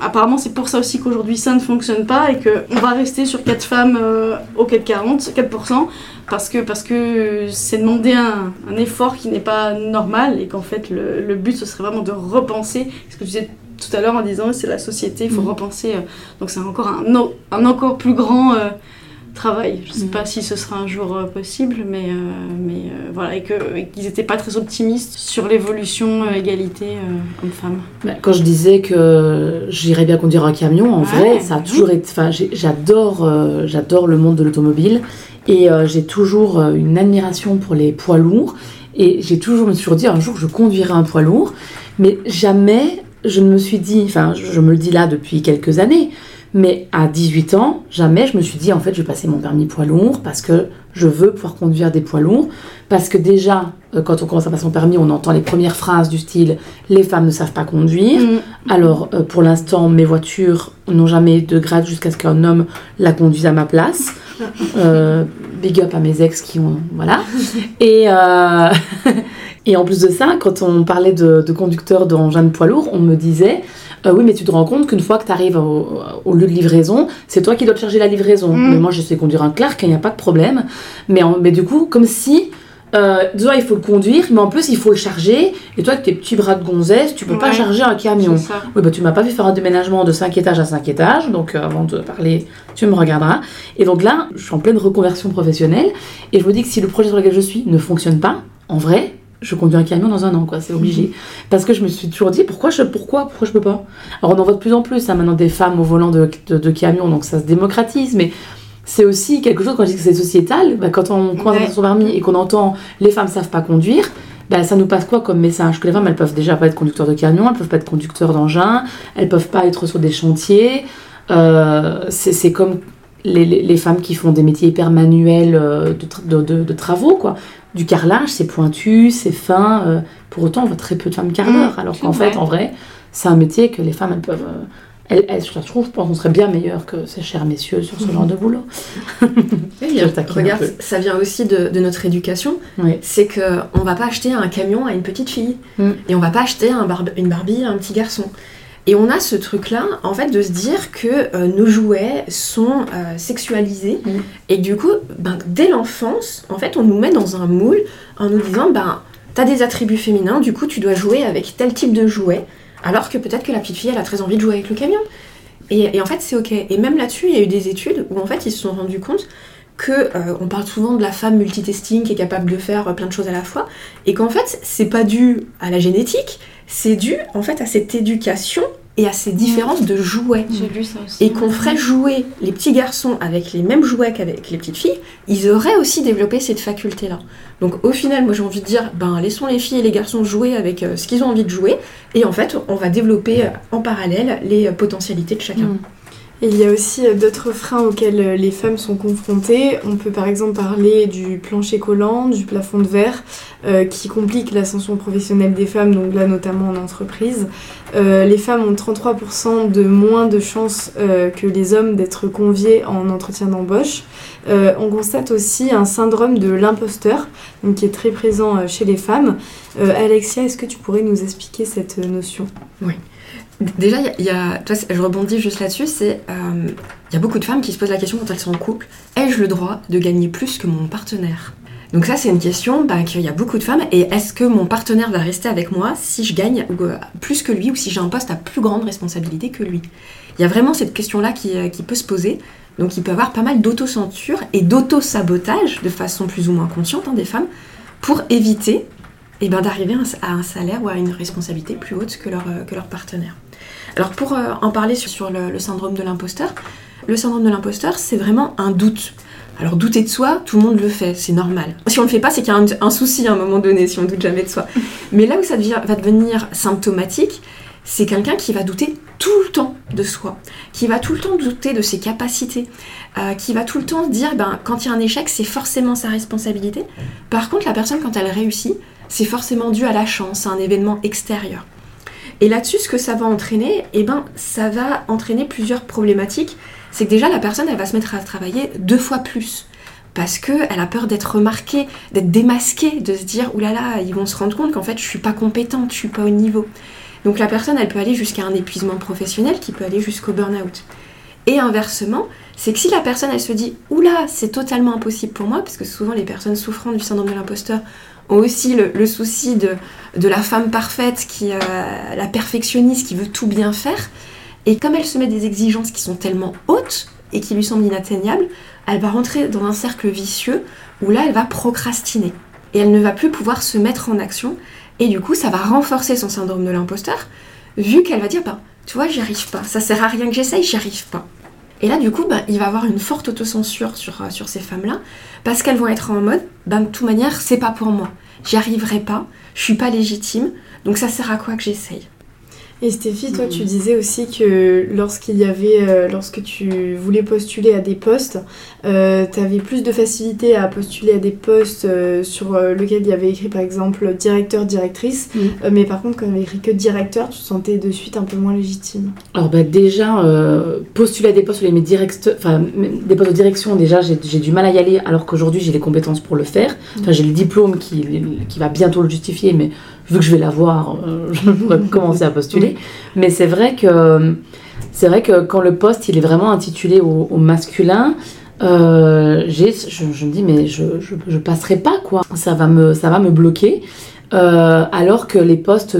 apparemment, c'est pour ça aussi qu'aujourd'hui ça ne fonctionne pas et qu'on va rester sur 4 femmes au 4,40, 4%, parce que parce que c'est demander un, un, effort qui n'est pas normal et qu'en fait le, le, but ce serait vraiment de repenser ce que tu disais tout à l'heure en disant c'est la société il faut mmh. repenser donc c'est encore un, un encore plus grand euh, travail je sais mmh. pas si ce sera un jour euh, possible mais euh, mais voilà et qu'ils n'étaient pas très optimistes sur l'évolution égalité homme-femme bah, quand je disais que j'irais bien conduire un camion en ouais, vrai ça a toujours été enfin j'adore j'adore le monde de l'automobile et euh, j'ai toujours euh, une admiration pour les poids lourds. Et j'ai toujours, me suis dit, un jour, je conduirai un poids lourd. Mais jamais, je ne me suis dit, enfin, je me le dis là depuis quelques années, mais à 18 ans, jamais je me suis dit, en fait, je vais passer mon permis poids lourd parce que je veux pouvoir conduire des poids lourds. Parce que déjà, euh, quand on commence à passer son permis, on entend les premières phrases du style les femmes ne savent pas conduire. Mmh. Alors, euh, pour l'instant, mes voitures n'ont jamais de grade jusqu'à ce qu'un homme la conduise à ma place. Euh, big up à mes ex qui ont. Voilà. Et, euh, et en plus de ça, quand on parlait de, de conducteur d'engin de poids lourd, on me disait. Euh, oui, mais tu te rends compte qu'une fois que tu arrives au, au, lieu de livraison, c'est toi qui dois te charger la livraison. Mmh. Mais moi, je sais conduire un Clark, il n'y a pas de problème. Mais, en, mais du coup, comme si euh, déjà il faut le conduire, mais en plus il faut le charger. Et toi, avec tes petits bras de gonzesse, tu peux ouais. pas charger un camion. Oui, bah tu m'as pas vu faire un déménagement de 5 étages à 5 étages, donc euh, avant de parler, tu me regarderas. Et donc là, je suis en pleine reconversion professionnelle, et je vous dis que si le projet sur lequel je suis ne fonctionne pas, en vrai, je conduis un camion dans un an, quoi, c'est obligé. Parce que je me suis toujours dit, pourquoi je, pourquoi, pourquoi je peux pas? Alors on en voit de plus en plus, hein, maintenant des femmes au volant de, de, de camions, donc ça se démocratise, mais c'est aussi quelque chose, quand je dis que c'est sociétal, bah, quand on commence ouais. son permis et qu'on entend les femmes savent pas conduire, bah, ça nous passe quoi comme message? Que les femmes, elles peuvent déjà pas être conducteurs de camions, elles peuvent pas être conducteurs d'engins, elles peuvent pas être sur des chantiers. Euh, c'est comme les, les- les femmes qui font des métiers hyper manuels euh, de, tra- de, de- de travaux, quoi. Du carrelage, c'est pointu, c'est fin. euh, pour autant, on voit très peu de femmes carreleurs. alors c'est qu'en fait, en vrai, c'est un métier que les femmes, elles peuvent. euh, elles, elles, je trouve, je pense qu'on serait bien meilleures que ces chers messieurs sur ce genre de boulot. Oui, un regarde, ça vient aussi de, de notre éducation. Oui. C'est que on va pas acheter un camion à une petite fille Mm. et on va pas acheter un une Barbie à un petit garçon. Et on a ce truc-là, en fait, de se dire que euh, nos jouets sont euh, sexualisés et du coup, ben, dès l'enfance, en fait, on nous met dans un moule en nous disant, ben, t'as des attributs féminins, du coup, tu dois jouer avec tel type de jouet, alors que peut-être que la petite fille, elle a très envie de jouer avec le camion. Et, et en fait, c'est ok. Et même là-dessus, il y a eu des études où en fait, ils se sont rendus compte que euh, on parle souvent de la femme multitasking qui est capable de faire plein de choses à la fois, et qu'en fait, c'est pas dû à la génétique, c'est dû en fait à cette éducation et à ces différences de jouets. J'ai lu ça aussi. Et qu'on ferait jouer les petits garçons avec les mêmes jouets qu'avec les petites filles, ils auraient aussi développé cette faculté-là. Donc au final, moi j'ai envie de dire, ben laissons les filles et les garçons jouer avec euh, ce qu'ils ont envie de jouer, et en fait, on va développer euh, en parallèle les euh, potentialités de chacun. Mm. Il y a aussi euh, d'autres freins auxquels euh, les femmes sont confrontées. On peut par exemple parler du plancher collant, du plafond de verre, euh, qui complique l'ascension professionnelle des femmes, donc là notamment en entreprise. Les femmes ont 33% de moins de chances que les hommes d'être conviés en entretien d'embauche. On constate aussi un syndrome de l'imposteur, qui est très présent chez les femmes. Alexia, est-ce que tu pourrais nous expliquer cette notion? Déjà, il y a, je rebondis juste là-dessus, c'est euh, il y a beaucoup de femmes qui se posent la question quand elles sont en couple, ai-je le droit de gagner plus que mon partenaire? Donc ça, c'est une question bah, qu'il y a beaucoup de femmes, et est-ce que mon partenaire va rester avec moi si je gagne euh, plus que lui, ou si j'ai un poste à plus grande responsabilité que lui? Il y a vraiment cette question-là qui, euh, qui peut se poser, donc il peut y avoir pas mal d'autocensure et d'auto-sabotage, de façon plus ou moins consciente hein, des femmes, pour éviter eh ben, d'arriver à un- salaire ou à une responsabilité plus haute que leur partenaire. Alors pour euh, en parler sur, sur le, le syndrome de l'imposteur, le syndrome de l'imposteur, c'est vraiment un doute. Alors douter de soi, tout le monde le fait, c'est normal. Si on le fait pas, c'est qu'il y a un, un souci à un moment donné, si on doute jamais de soi. Mais là où ça devient- va devenir symptomatique, c'est quelqu'un qui va douter tout le temps de soi, qui va tout le temps douter de ses capacités, euh, qui va tout le temps dire, ben, quand il y a un échec, c'est forcément sa responsabilité. Par contre, la personne, quand elle réussit, c'est forcément dû à la chance, à un événement extérieur. Et là-dessus, ce que ça va entraîner, eh ben, ça va entraîner plusieurs problématiques. C'est que déjà, la personne, elle va se mettre à travailler deux fois plus. Parce qu'elle a peur d'être remarquée, d'être démasquée, de se dire, oulala, ils vont se rendre compte qu'en fait, je suis pas compétente, je suis pas au niveau. Donc la personne, elle peut aller jusqu'à un épuisement professionnel qui peut aller jusqu'au burn-out. Et inversement, c'est que si la personne, elle se dit, oula, c'est totalement impossible pour moi, parce que souvent les personnes souffrant du syndrome de l'imposteur ont aussi le, souci de, de la femme parfaite, qui, euh, la perfectionniste, qui veut tout bien faire. Et comme elle se met des exigences qui sont tellement hautes et qui lui semblent inatteignables, elle va rentrer dans un cercle vicieux où là, elle va procrastiner. Et elle ne va plus pouvoir se mettre en action. Et du coup, ça va renforcer son syndrome de l'imposteur, vu qu'elle va dire, bah, tu vois, j'y arrive pas. Ça sert à rien que j'essaye, j'y arrive pas. Et là, du coup, bah, il va avoir une forte autocensure sur, euh, sur ces femmes-là, parce qu'elles vont être en mode, bah, de toute manière, c'est pas pour moi. J'y arriverai pas, je suis pas légitime, donc ça sert à quoi que j'essaye? Et Stéphie, toi, tu disais aussi que lorsqu'il y avait, euh, lorsque tu voulais postuler à des postes, tu avais plus de facilité à postuler à des postes euh, sur euh, lesquels il y avait écrit par exemple directeur, directrice. Euh, mais par contre, quand il y avait écrit que directeur, tu te sentais de suite un peu moins légitime. Alors bah, déjà, euh, postuler à des postes, direct- enfin, des postes de direction, déjà j'ai j'ai du mal à y aller alors qu'aujourd'hui j'ai les compétences pour le faire. Enfin, j'ai le diplôme qui, qui va bientôt le justifier, mais vu que je vais l'avoir, euh, je pourrais commencer à postuler. Mais c'est vrai que c'est vrai que quand le poste il est vraiment intitulé au, masculin, euh, je, me dis mais je, je, passerai pas quoi. Ça va me, ça va me bloquer. Euh, alors que les postes,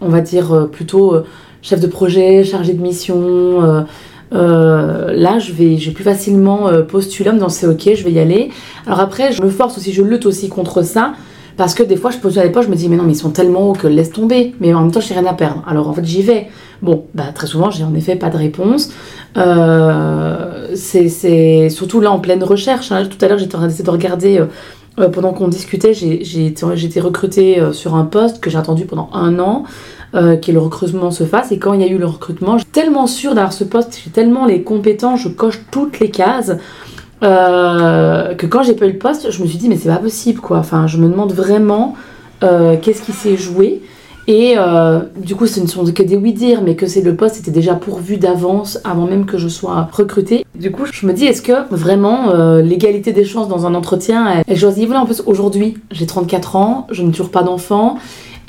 on va dire plutôt chef de projet, chargé de mission, là je vais, plus facilement postuler disant c'est ok, je vais y aller. Alors après, je me force aussi, je lutte aussi contre ça. Parce que des fois, je postule à postes, je me dis, mais non, mais ils sont tellement hauts que laisse tomber. Mais en même temps, j'ai rien à perdre. Alors en fait, j'y vais. Bon, bah, très souvent, j'ai en effet pas de réponse. Euh, c'est surtout là en pleine recherche. hein. Tout à l'heure, j'étais en train d'essayer de regarder euh, pendant qu'on discutait, j'ai été recrutée sur un poste que j'ai attendu pendant un an. Euh, que le recrutement se fasse. Et quand il y a eu le recrutement, je suis tellement sûre d'avoir ce poste, j'ai tellement les compétences, je coche toutes les cases. Euh, que quand j'ai pas eu le poste, je me suis dit mais c'est pas possible quoi. Enfin, je me demande vraiment euh, qu'est-ce qui s'est joué. Et du coup, ce ne sont que des oui-dire, mais que c'est le poste était déjà pourvu d'avance avant même que je sois recrutée. Du coup, je me dis, est-ce que vraiment l'égalité des chances dans un entretien, elle, elle choisit Voilà, en plus, aujourd'hui, j'ai 34 ans, je ne toujours pas d'enfant.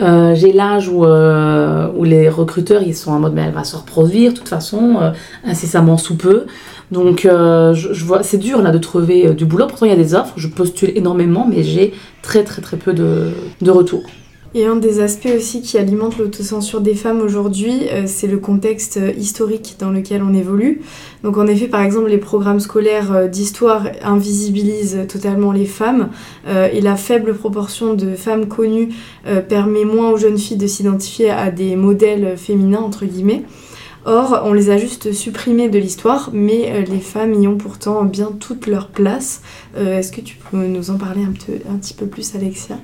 Euh, j'ai l'âge où, euh, où les recruteurs ils sont en mode mais elle va se reproduire de toute façon euh, incessamment sous peu. Donc je, vois c'est dur là de trouver du boulot. Pourtant il y a des offres. Je postule énormément mais j'ai très très très peu de retours et un des aspects aussi qui alimente l'autocensure des femmes aujourd'hui, euh, c'est le contexte euh, historique dans lequel on évolue. Donc en effet, par exemple, les programmes scolaires euh, d'histoire invisibilisent totalement les femmes et la faible proportion de femmes connues permet moins aux jeunes filles de s'identifier à des modèles féminins, entre guillemets. Or, on les a juste supprimés de l'histoire, mais les femmes y ont pourtant bien toute leur place. Est-ce que tu peux nous en parler un, petit peu plus, Alexia?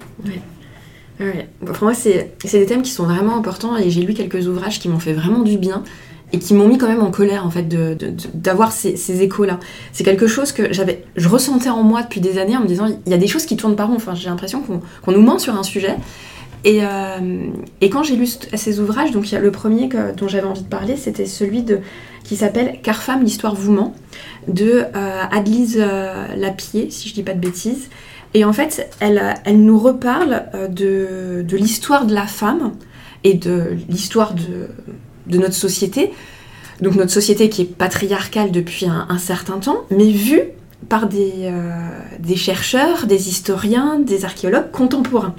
Pour moi, c'est des thèmes qui sont vraiment importants et j'ai lu quelques ouvrages qui m'ont fait vraiment du bien et qui m'ont mis quand même en colère en fait d'avoir ces, échos-là. C'est quelque chose que j'avais, je ressentais en moi depuis des années en me disant il y a des choses qui tournent par rond. Enfin, j'ai l'impression qu'on nous ment sur un sujet. Et, euh, quand j'ai lu ces ouvrages, donc il y a le premier dont j'avais envie de parler, c'était celui de, qui s'appelle Car femme, l'histoire vous ment, de euh, Adelise euh, Lapier, si je dis pas de bêtises. Et en fait, elle, elle nous reparle euh, de, de l'histoire de la femme et de l'histoire de, de, notre société. Donc notre société qui est patriarcale depuis un, certain temps, mais vue par des, euh, des chercheurs, des historiens, des archéologues contemporains.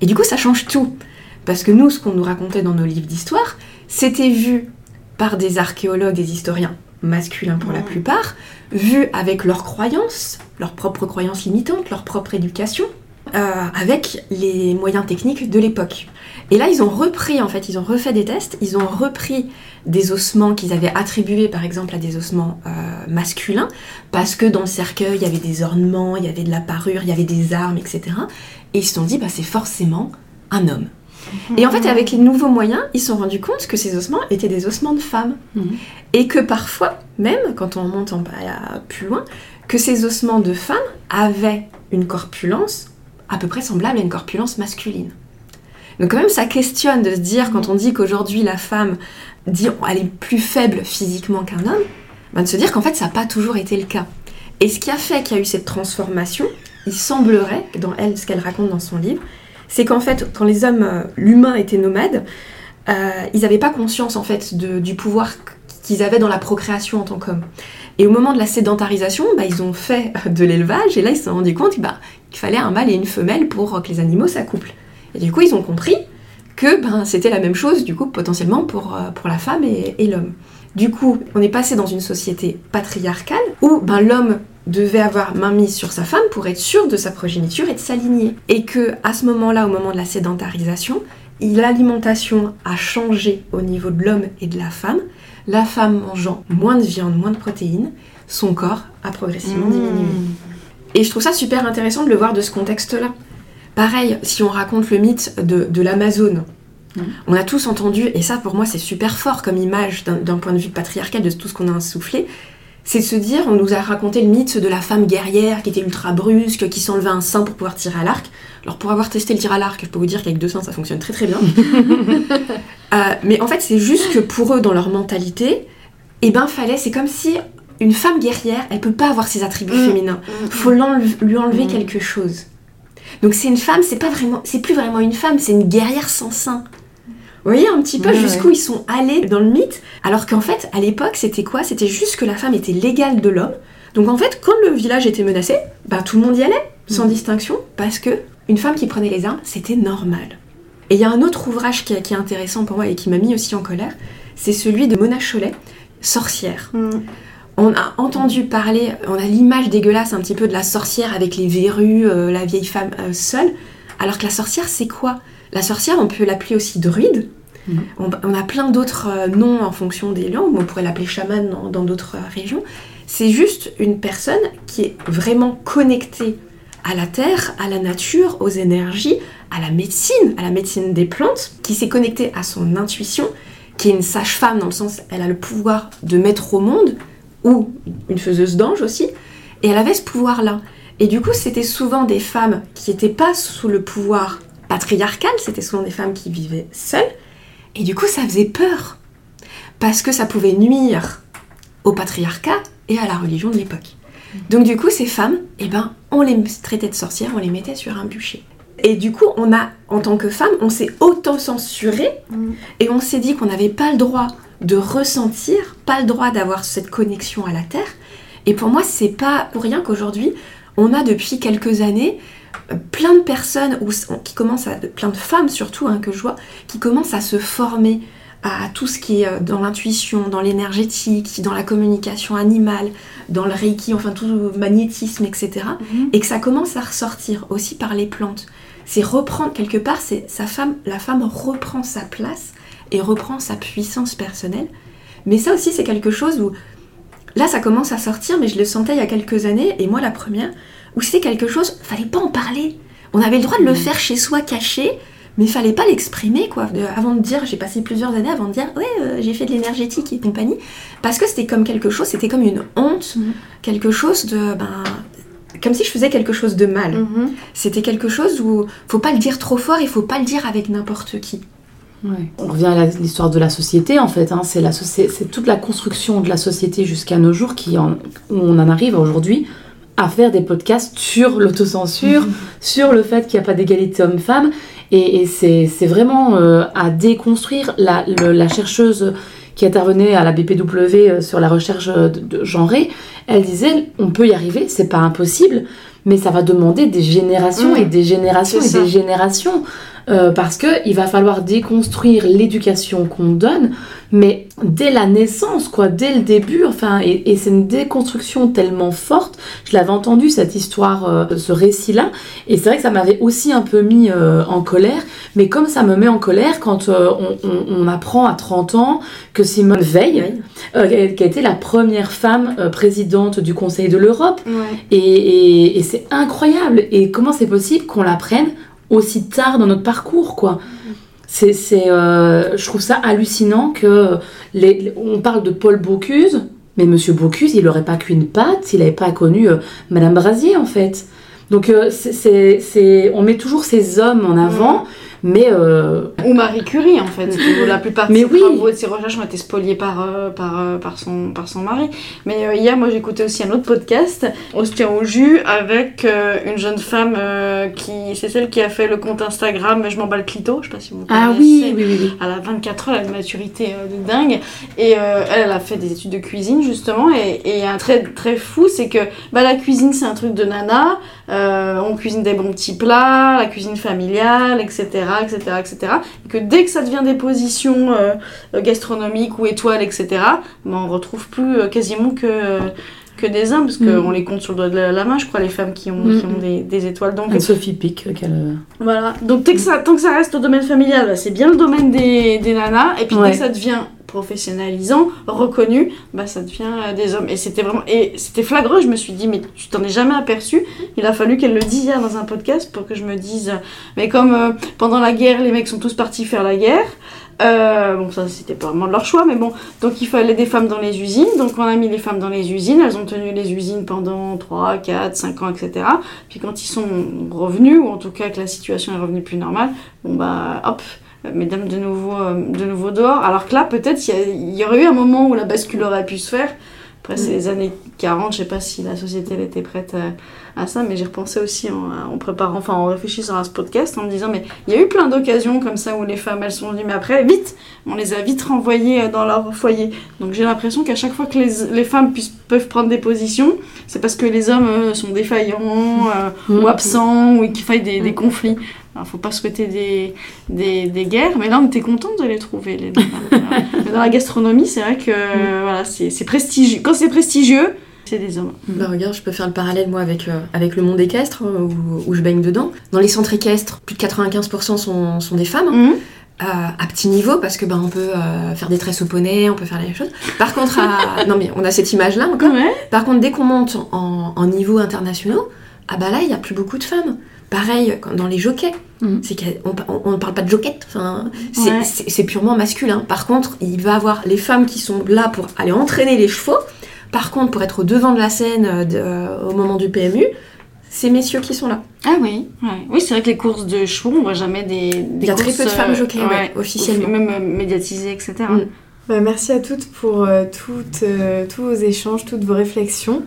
Et du coup, ça change tout. Parce que nous, ce qu'on nous racontait dans nos livres d'histoire, c'était vu par des archéologues, des historiens masculins pour la plupart, vus avec leurs croyances, leurs propres croyances limitantes, leur propre éducation, euh, avec les moyens techniques de l'époque. Et là, ils ont repris, en fait, ils ont refait des tests, ils ont repris des ossements qu'ils avaient attribués, par exemple, à des ossements euh, masculins, parce que dans le cercueil, il y avait des ornements, il y avait de la parure, il y avait des armes, etc. Et ils se sont dit, bah, c'est forcément un homme. Et en fait, avec les nouveaux moyens, ils se sont rendus compte que ces ossements étaient des ossements de femmes. Mhm. Et que parfois, même quand on monte en bas plus loin, que ces ossements de femmes avaient une corpulence à peu près semblable à une corpulence masculine. Donc quand même, ça questionne de se dire, quand on dit qu'aujourd'hui la femme dit elle est plus faible physiquement qu'un homme, ben de se dire qu'en fait ça n'a pas toujours été le cas. Et ce qui a fait qu'il y a eu cette transformation, il semblerait, dans elle, ce qu'elle raconte dans son livre, c'est qu'en fait, quand les hommes, euh, l'humain était nomade, euh, ils n'avaient pas conscience en fait du pouvoir qu'ils avaient dans la procréation en tant qu'hommes. Et au moment de la sédentarisation, bah, ils ont fait de l'élevage et là ils se sont rendus compte bah, qu'il fallait un mâle et une femelle pour que les animaux s'accouplent. Et du coup ils ont compris que ben, c'était la même chose du coup potentiellement pour, euh, pour la femme et, l'homme. Du coup, on est passé dans une société patriarcale où ben, l'homme devait avoir main mise sur sa femme pour être sûr de sa progéniture et de s'aligner. Et que à ce moment-là, au moment de la sédentarisation, l'alimentation a changé au niveau de l'homme et de la femme la femme mangeant moins de viande, moins de protéines, son corps a progressivement mmh. diminué. Et je trouve ça super intéressant de le voir de ce contexte-là. Pareil, si on raconte le mythe de, l'Amazone, mmh. on a tous entendu, et ça pour moi c'est super fort comme image d'un point de vue patriarcal de tout ce qu'on a insoufflé, c'est de se dire, on nous a raconté le mythe de la femme guerrière qui était ultra brusque, qui s'enlevait un sein pour pouvoir tirer à l'arc. Alors pour avoir testé le tir à l'arc, je peux vous dire qu'avec deux seins ça fonctionne très très bien. Euh, mais en fait c'est juste que pour eux dans leur mentalité, eh ben fallait, c'est comme si une femme guerrière, elle peut pas avoir ses attributs mm. féminins. Mm. Faut lui enlever mm. quelque chose. Donc c'est une femme, c'est pas vraiment, c'est plus vraiment une femme, c'est une guerrière sans sein. Vous voyez un petit peu jusqu'où ils sont allés dans le mythe, alors qu'en fait, à l'époque, c'était quoi? C'était juste que la femme était l'égale de l'homme. Donc en fait, quand le village était menacé, bah, tout le monde y allait, sans mm. distinction, parce que une femme qui prenait les armes, c'était normal. Et il y a un autre ouvrage qui, est intéressant pour moi et qui m'a mis aussi en colère, c'est celui de Mona Cholet, Sorcière. Mm. On a entendu parler, on a l'image dégueulasse un petit peu de la sorcière avec les verrues, euh, la vieille femme euh, seule, alors que la sorcière, c'est quoi? La sorcière, on peut l'appeler aussi druide. Mhm. On, a plein d'autres euh, noms en fonction des langues, on pourrait l'appeler chaman dans d'autres euh, régions. C'est juste une personne qui est vraiment connectée à la terre, à la nature, aux énergies, à la médecine, à la médecine des plantes, qui s'est connectée à son intuition, qui est une sage-femme dans le sens elle a le pouvoir de mettre au monde, ou une faiseuse d'ange aussi, et elle avait ce pouvoir-là. Et du coup, c'était souvent des femmes qui n'étaient pas sous le pouvoir patriarcal, c'était souvent des femmes qui vivaient seules, et du coup, ça faisait peur, parce que ça pouvait nuire au patriarcat et à la religion de l'époque. Donc du coup, ces femmes, eh ben, on les traitait de sorcières, on les mettait sur un bûcher. Et du coup, on a, en tant que femme, on s'est auto-censuré et on s'est dit qu'on n'avait pas le droit de ressentir, pas le droit d'avoir cette connexion à la terre. Et pour moi, c'est pas pour rien qu'aujourd'hui, on a depuis quelques années plein de personnes ou- qui commencent à, plein de femmes surtout hein, que je vois, qui commencent à se former à tout ce qui est euh, dans l'intuition, dans l'énergétique, dans la communication animale, dans le reiki, enfin tout le magnétisme, etc. Et que ça commence à ressortir aussi par les plantes. C'est reprendre quelque part, c'est sa femme, la femme reprend sa place et reprend sa puissance personnelle. Mais ça aussi, c'est quelque chose où là, ça commence à sortir, mais je le sentais il y a quelques années, et moi la première, où c'était quelque chose, fallait pas en parler. On avait le droit de le faire chez soi caché, mais fallait pas l'exprimer quoi. De- avant de dire, j'ai passé plusieurs années avant de dire, ouais, euh, j'ai fait de l'énergétique et compagnie, parce que c'était comme quelque chose, c'était comme une honte, Mhm. quelque chose de, ben, comme si je faisais quelque chose de mal. Mhm. C'était quelque chose où faut pas le dire trop fort, il faut pas le dire avec n'importe qui. Ouais. On revient à l'histoire de la société en fait. hein. C'est la c'est toute la construction de la société jusqu'à nos jours qui en, où on en arrive aujourd'hui à faire des podcasts sur l'autocensure, sur le fait qu'il n'y a pas d'égalité homme-femme. Et, et c'est vraiment euh, à déconstruire la, le- la chercheuse qui intervenait à la BPW euh, sur la recherche de, de genrée. Elle disait on peut y arriver, c'est pas impossible, mais ça va demander des générations Mmh. et des générations et des générations. Euh, parce que il va falloir déconstruire l'éducation qu'on donne, mais dès la naissance, quoi, dès le début, enfin, et, et c'est une déconstruction tellement forte. Je l'avais entendu cette histoire, euh, ce récit-là, et c'est vrai que ça m'avait aussi un peu mis euh, en colère. Mais comme ça me met en colère quand on, on- on apprend à 30 ans que Simone Veil, qui a- été la première femme présidente du Conseil de l'Europe, Ouais. et, et- et c'est incroyable. Et comment c'est possible qu'on l'apprenne aussi tard dans notre parcours, quoi. C'est, euh, je trouve ça hallucinant que les, on parle de Paul Bocuse, mais Monsieur Bocuse, il n'aurait pas cuit une pâte s'il n'avait pas connu euh, Madame Brasier, en fait. Donc, euh, c'est, on met toujours ces hommes en avant, mais euh, Ou Marie Curie, en fait. où la plupart de Mais ses oui. travaux et de ses recherches ont été spoliés par, euh, par, euh, par, son, par son mari. Mais euh, hier, moi, j'écoutais aussi un autre podcast, On se tient au jus, avec euh, une jeune femme qui. C'est celle qui a fait le compte Instagram Je m'en bats le clito. Je sais pas si vous ah connaissez. oui, oui, oui, oui. Elle a 24 ans, elle a une maturité de dingue. Et elle, elle a fait des études de cuisine, justement. Et et un trait très fou, c'est que bah, la cuisine, c'est un truc de nana. On cuisine des bons petits plats, la cuisine familiale, etc., etc., etc. Et que dès que ça devient des positions euh, gastronomiques ou étoiles, etc., bah, on retrouve plus euh, quasiment que... que des hommes, parce Mm. qu'on les compte sur le doigt de la, la main, je crois, les femmes qui ont, Mm. qui ont des, des étoiles. Donc, Anne-Sophie Pic, qu'elle... euh, voilà, donc dès que ça, tant que ça reste au domaine familial, bah, c'est bien le domaine des, des nanas, et puis Ouais. dès que ça devient professionnalisant, reconnu, bah ça devient euh, des hommes. Et c'était vraiment, et c'était flagrant, je me suis dit, mais tu t'en es jamais aperçu, il a fallu qu'elle le dise hier dans un podcast pour que je me dise, mais comme euh, pendant la guerre, les mecs sont tous partis faire la guerre, euh, bon ça c'était pas vraiment de leur choix, mais bon, donc il fallait des femmes dans les usines, donc on a mis les femmes dans les usines, elles ont tenu les usines pendant 3, 4, 5 ans, etc. Puis quand ils sont revenus, ou en tout cas que la situation est revenue plus normale, bon bah hop, mesdames de nouveau, euh, de nouveau dehors. Alors que là, peut-être, il y, aurait eu un moment où la bascule aurait pu se faire. Après, c'est les années 40, je sais pas si la société elle était prête à, à ça, mais j'ai repensé aussi en, en préparant, enfin en réfléchissant à ce podcast, en me disant, mais il y a eu plein d'occasions comme ça où les femmes, elles sont venues, mais après, vite, on les a vite renvoyées euh, dans leur foyer. Donc j'ai l'impression qu'à chaque fois que les, les femmes puissent, peuvent prendre des positions, c'est parce que les hommes euh, sont défaillants euh, Mm. ou absents ou qu'il faille des, des conflits. Alors, faut pas souhaiter des, des, des guerres, mais là, on était content de les trouver, les dans la gastronomie, c'est vrai que voilà, c'est c'est prestigieux. Quand c'est prestigieux, c'est des hommes. Bah regarde, je peux faire le parallèle moi avec, euh, avec le monde équestre euh, où, où je baigne dedans. Dans les centres équestres, plus de 95% sont, sont des femmes, hein, Mhm. à, à petit niveau parce que bah, on peut euh, faire des tresses au poney, on peut faire les choses. Par contre, à... non mais on a cette image là encore. Ouais. Par contre, dès qu'on monte en, en niveau internationaux, ah bah là, il n'y a plus beaucoup de femmes. Pareil, dans les jockeys, Mhm. c'est qu'on ne parle pas de joquette, enfin, c'est Ouais. purement masculin. Par contre, il va avoir les femmes qui sont là pour aller entraîner les chevaux. Par contre, pour être au devant de la scène euh, de- euh, au moment du PMU, c'est messieurs qui sont là. Ah oui, ouais. oui, c'est vrai que les courses de chevaux, on voit jamais des, des Il y a très courses, peu de femmes euh, jockeys, ouais, officiellement. Même médiatisées, etc. Mm. Bah, merci à toutes pour euh, euh, tous vos échanges, toutes vos réflexions.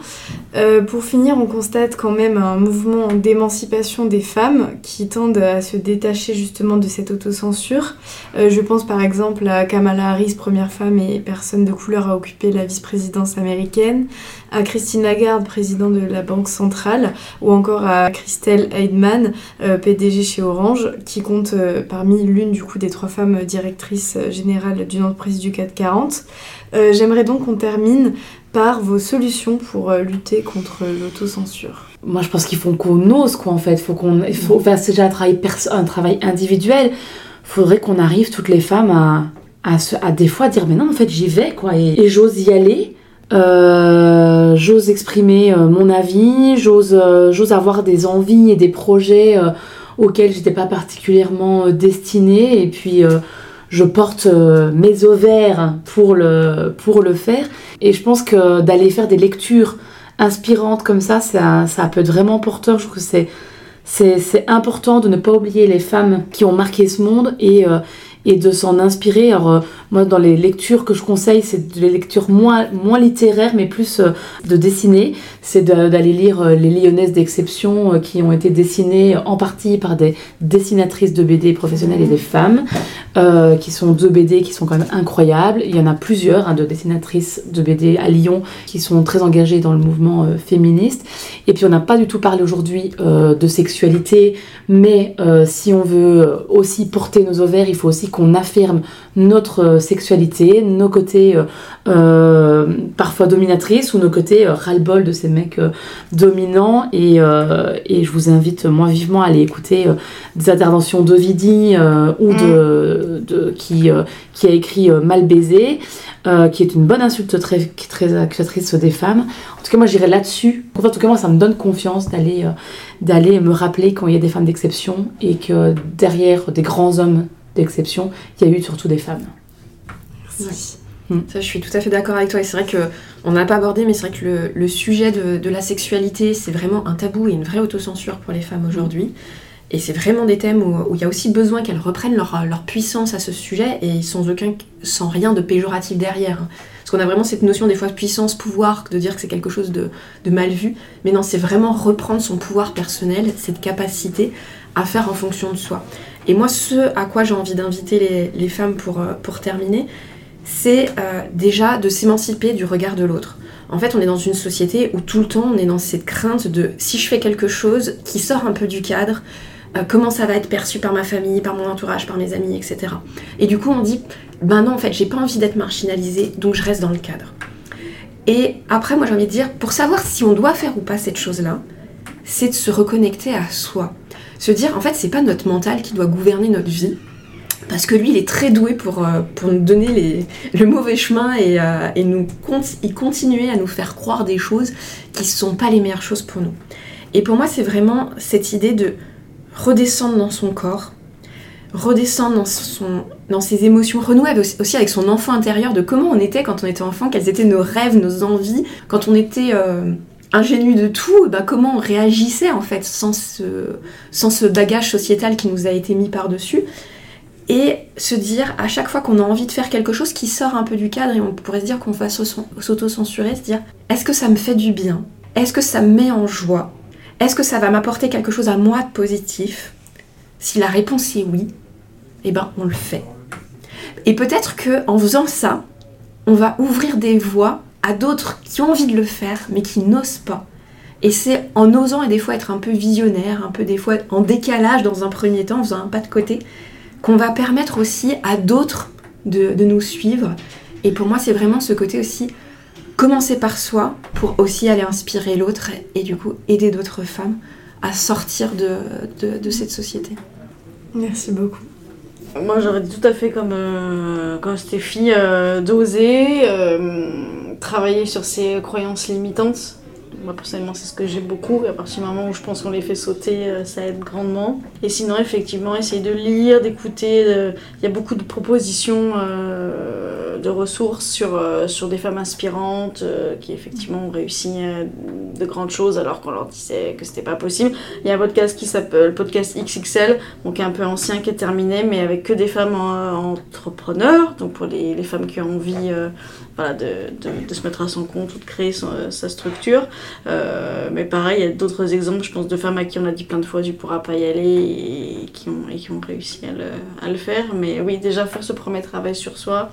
Euh, pour finir, on constate quand même un mouvement d'émancipation des femmes qui tendent à se détacher justement de cette autocensure. Je pense par exemple à Kamala Harris, première femme et personne de couleur à occuper la vice-présidence américaine, à Christine Lagarde, présidente de la Banque centrale, ou encore à Christelle Heidman, PDG chez Orange, qui compte parmi l'une du coup des trois femmes directrices générales d'une entreprise du CAC 40. Euh, J'aimerais donc qu'on termine par vos solutions pour euh, lutter contre l'autocensure. Moi, je pense qu'il faut qu'on ose, quoi, en fait. Faut qu'on, faut, c'est déjà un travail, un travail individuel. Faudrait qu'on arrive, toutes les femmes, à, à, se- à des fois dire, mais non, en fait, j'y vais, quoi. Et, j'ose y aller. Euh, j'ose exprimer mon avis. J'ose, euh, avoir des envies et des projets auxquels j'étais pas particulièrement destinée. Et puis, je porte euh, mes ovaires pour le, pour le faire. Et je pense que d'aller faire des lectures inspirantes comme ça, ça, ça peut être vraiment porteur. Je trouve que c'est, important de ne pas oublier les femmes qui ont marqué ce monde et, euh, et de s'en inspirer. Alors, euh, moi, dans les lectures que je conseille, c'est des lectures moins, littéraires, mais plus euh, de dessiner. C'est d'aller lire euh, Les Lyonnaises d'exception qui ont été dessinées en partie par des dessinatrices de BD professionnelles et des femmes, qui sont deux BD qui sont quand même incroyables. Il y en a plusieurs hein, de dessinatrices de BD à Lyon qui sont très engagées dans le mouvement féministe. Et puis on n'a pas du tout parlé aujourd'hui de sexualité, mais si on veut aussi porter nos ovaires, il faut aussi qu'on affirme notre euh, sexualité, nos côtés euh, euh, parfois dominatrices ou nos côtés ras-le-bol de ces mecs dominants. Et, et je vous invite moi vivement à aller écouter des interventions d'Ovidie euh, ou de, de- qui, qui a écrit Mal baisé, euh, qui est une bonne insulte très, très accusatrice des femmes. En tout cas, moi, j'irai là-dessus. En tout cas, moi, ça me donne confiance d'aller d'aller me rappeler quand il y a des femmes d'exception et que derrière des grands hommes d'exception, il y a eu surtout des femmes. Merci. Ça, je suis tout à fait d'accord avec toi. Et c'est vrai que on n'a pas abordé, mais c'est vrai que le, le sujet de, de la sexualité, c'est vraiment un tabou et une vraie autocensure pour les femmes aujourd'hui. Et c'est vraiment des thèmes où il y a aussi besoin qu'elles reprennent leur, leur puissance à ce sujet et sans aucun, sans rien de péjoratif derrière. hein. Parce qu'on a vraiment cette notion des fois de puissance, pouvoir, de dire que c'est quelque chose de, de mal vu. Mais non, c'est vraiment reprendre son pouvoir personnel, cette capacité à faire en fonction de soi. Et moi, ce à quoi j'ai envie d'inviter les, femmes pour, euh, pour terminer, c'est euh, déjà de s'émanciper du regard de l'autre. En fait, on est dans une société où tout le temps on est dans cette crainte de si je fais quelque chose qui sort un peu du cadre, euh, comment ça va être perçu par ma famille, par mon entourage, par mes amis, etc. Et du coup, on dit ben non, en fait, j'ai pas envie d'être marginalisée, donc je reste dans le cadre. Et après, moi j'ai envie de dire, pour savoir si on doit faire ou pas cette chose-là, c'est de se reconnecter à soi. Se dire, en fait, c'est pas notre mental qui doit gouverner notre vie, parce que lui, il est très doué pour, euh, nous donner les, le mauvais chemin et, euh, nous il continuer à nous faire croire des choses qui ne sont pas les meilleures choses pour nous. Et pour moi, c'est vraiment cette idée de redescendre dans son corps, redescendre dans, ses émotions, renouer aussi avec son enfant intérieur, de comment on était quand on était enfant, quels étaient nos rêves, nos envies, quand on était euh, ingénu de tout, ben, comment on réagissait en fait sans ce, bagage sociétal qui nous a été mis par-dessus. Et se dire à chaque fois qu'on a envie de faire quelque chose qui sort un peu du cadre et on pourrait se dire qu'on va s'auto- s'auto-censurer, se dire est-ce que ça me fait du bien? Est-ce que ça me met en joie? Est-ce que ça va m'apporter quelque chose à moi de positif? Si la réponse est oui, eh ben on le fait. Et peut-être que en faisant ça, on va ouvrir des voies à d'autres qui ont envie de le faire mais qui n'osent pas. Et c'est en osant et des fois être un peu visionnaire, un peu des fois en décalage dans un premier temps, en faisant un pas de côté, qu'on va permettre aussi à d'autres de, de nous suivre. Et pour moi, c'est vraiment ce côté aussi, commencer par soi pour aussi aller inspirer l'autre et, du coup aider d'autres femmes à sortir de, de, de cette société. Merci beaucoup. Moi, j'aurais dit tout à fait comme, euh, comme Stéphie, euh, d'oser, euh, travailler sur ses croyances limitantes Moi personnellement c'est ce que j'ai beaucoup, et à partir du moment où je pense qu'on les fait sauter, euh, ça aide grandement. Et sinon effectivement essayer de lire, d'écouter, il y a beaucoup de propositions euh, de ressources sur, euh, sur des femmes inspirantes qui effectivement ont réussi de grandes choses alors qu'on leur disait que c'était pas possible. Il y a un podcast qui s'appelle le podcast XXL, donc un peu ancien, qui est terminé, mais avec que des femmes entrepreneurs, donc pour les, les femmes qui ont envie voilà, de, de, de se mettre à son compte ou de créer son- euh, sa structure. Euh, mais pareil, il y a d'autres exemples, je pense, de femmes à qui on a dit plein de fois tu pourras pas y aller et qui ont, et qui ont réussi à le, à le faire. Mais oui, déjà faire ce premier travail sur soi,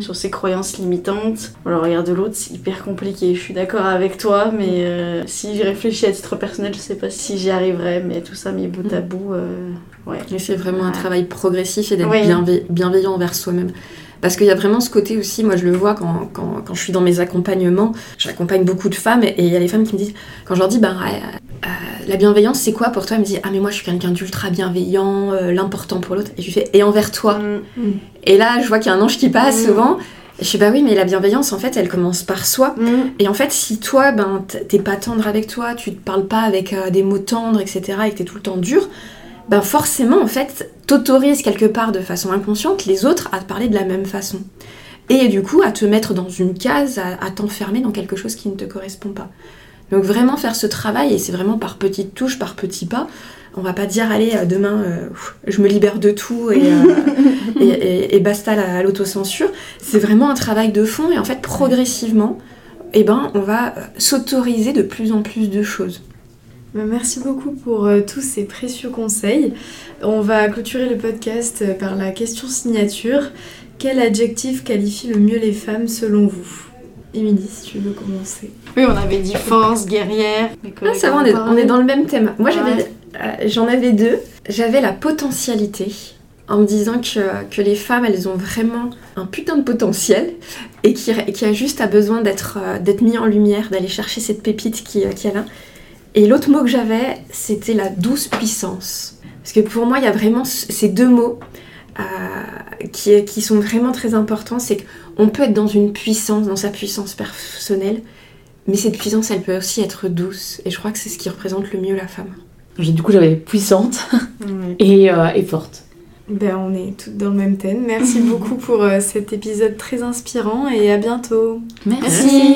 sur ses croyances limitantes. Alors, regarde de l'autre, c'est hyper compliqué. Je suis d'accord avec toi, mais euh, si j'y réfléchis à titre personnel, je sais pas si j'y arriverai, mais tout ça mis bout à bout, euh, ouais. C'est vraiment un travail progressif et d'être Oui. bienve- bienveillant envers soi-même. Parce qu'il y a vraiment ce côté aussi, moi je le vois quand, quand, quand je suis dans mes accompagnements, j'accompagne beaucoup de femmes et il y a des femmes qui me disent, quand je leur dis, ben, euh, la bienveillance c'est quoi pour toi? Elles me disent, ah mais moi je suis quelqu'un d'ultra bienveillant, euh, l'important pour l'autre. Et je lui fais, et envers toi? Mm. Et là je vois qu'il y a un ange qui passe Mm. souvent. Et je fais, bah oui, mais la bienveillance en fait elle commence par soi. Mm. Et en fait, si toi, ben, t'es pas tendre avec toi, tu te parles pas avec euh, des mots tendres, etc., et que t'es tout le temps dur, ben forcément, en fait, t'autorises quelque part de façon inconsciente les autres à te parler de la même façon. Et du coup, à te mettre dans une case, à, à t'enfermer dans quelque chose qui ne te correspond pas. Donc vraiment faire ce travail, et c'est vraiment par petites touches, par petits pas. On va pas dire, allez, euh, demain, euh, je me libère de tout et, euh, et, et- et basta la- l'autocensure. C'est vraiment un travail de fond, et en fait, progressivement, eh ben, on va s'autoriser de plus en plus de choses. Bah, Merci beaucoup pour euh, tous ces précieux conseils. On va clôturer le podcast euh, par la question signature. Quel adjectif qualifie le mieux les femmes selon vous? Émilie, si tu veux commencer. Oui, on avait dit force, guerrière. Ah, ça va, on est, parlaient. on est dans le même thème. Moi, Ouais. euh, j'en avais deux. J'avais la potentialité, en me disant que, que les femmes, elles ont vraiment un putain de potentiel et qui, qui a juste à besoin d'être, euh, mis en lumière, d'aller chercher cette pépite qui, euh, qui est là. Et l'autre mot que j'avais, c'était la douce puissance. Parce que pour moi, il y a vraiment ces deux mots euh, qui, qui sont vraiment très importants. C'est qu'on peut être dans une puissance, dans sa puissance personnelle, mais cette puissance, elle peut aussi être douce. Et je crois que c'est ce qui représente le mieux la femme. Du coup, j'avais puissante et, euh, et forte. Ben, on est toutes dans le même thème. Merci beaucoup pour euh, cet épisode très inspirant et à bientôt. Merci.